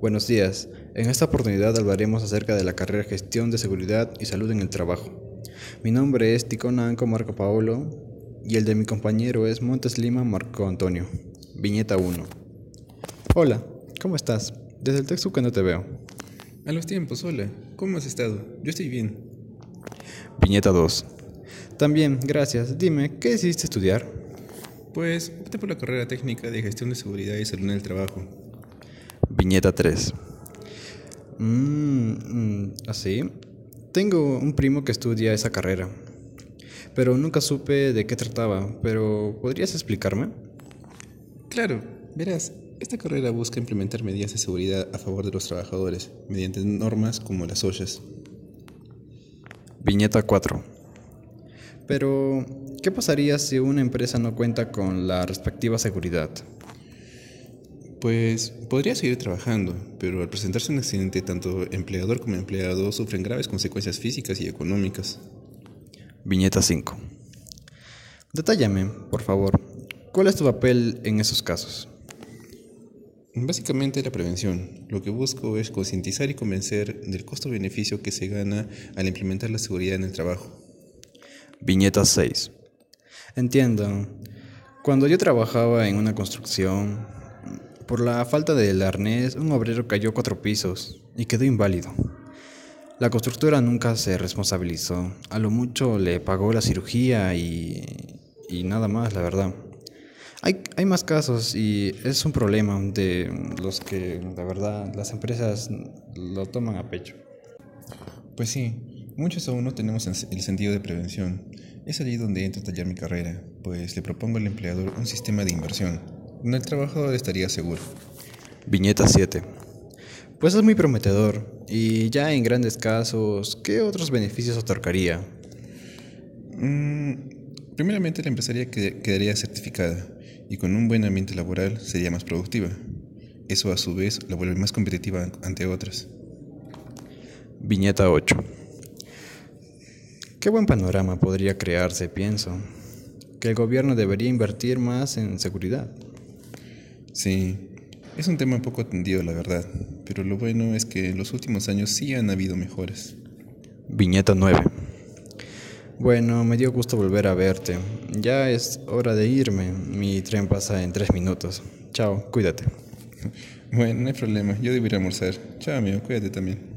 Buenos días. En esta oportunidad hablaremos acerca de la carrera Gestión de Seguridad y Salud en el Trabajo. Mi nombre es Ticonanco Marco Paolo y el de mi compañero es Montes Lima Marco Antonio. Viñeta 1. Hola, ¿cómo estás? Desde el texto que no te veo. A los tiempos, hola. ¿Cómo has estado? Yo estoy bien. Viñeta 2. También, gracias. Dime, ¿qué decidiste estudiar? Pues opté por la carrera técnica de gestión de seguridad y salud en el trabajo. Viñeta 3. Mmm, así. Tengo un primo que estudia esa carrera, pero nunca supe de qué trataba. Pero, ¿podrías explicarme? Claro, verás, esta carrera busca implementar medidas de seguridad a favor de los trabajadores mediante normas como las OSHAs. Viñeta 4. Pero, ¿qué pasaría si una empresa no cuenta con la respectiva seguridad? Pues podría seguir trabajando, pero al presentarse un accidente, tanto empleador como empleado sufren graves consecuencias físicas y económicas. Viñeta 5. Detállame, por favor, ¿cuál es tu papel en esos casos? Básicamente la prevención. Lo que busco es concientizar y convencer del costo-beneficio que se gana al implementar la seguridad en el trabajo. Viñeta 6. Entiendo. Cuando yo trabajaba en una construcción, por la falta del arnés, un obrero cayó cuatro pisos y quedó inválido. La constructora nunca se responsabilizó. A lo mucho le pagó la cirugía y, y nada más, la verdad. Hay, hay más casos y es un problema de los que, de verdad, las empresas lo toman a pecho. Pues sí, muchos aún no tenemos el sentido de prevención. Es allí donde entro a tallar mi carrera, pues le propongo al empleador un sistema de inversión, donde el trabajador estaría seguro. Viñeta 7. Pues es muy prometedor. Y ya en grandes casos, ¿qué otros beneficios otorgaría? Mm, primeramente, la empresaria quedaría certificada y con un buen ambiente laboral sería más productiva. Eso a su vez la vuelve más competitiva ante otras. Viñeta 8. Qué buen panorama podría crearse, pienso. Que el gobierno debería invertir más en seguridad. Sí, es un tema poco atendido, la verdad, pero lo bueno es que en los últimos años sí han habido mejoras. Viñeta 9. Bueno, me dio gusto volver a verte. Ya es hora de irme. Mi tren pasa en tres minutos. Chao, cuídate. Bueno, no hay problema. Yo debo ir a almorzar. Chao, amigo. Cuídate también.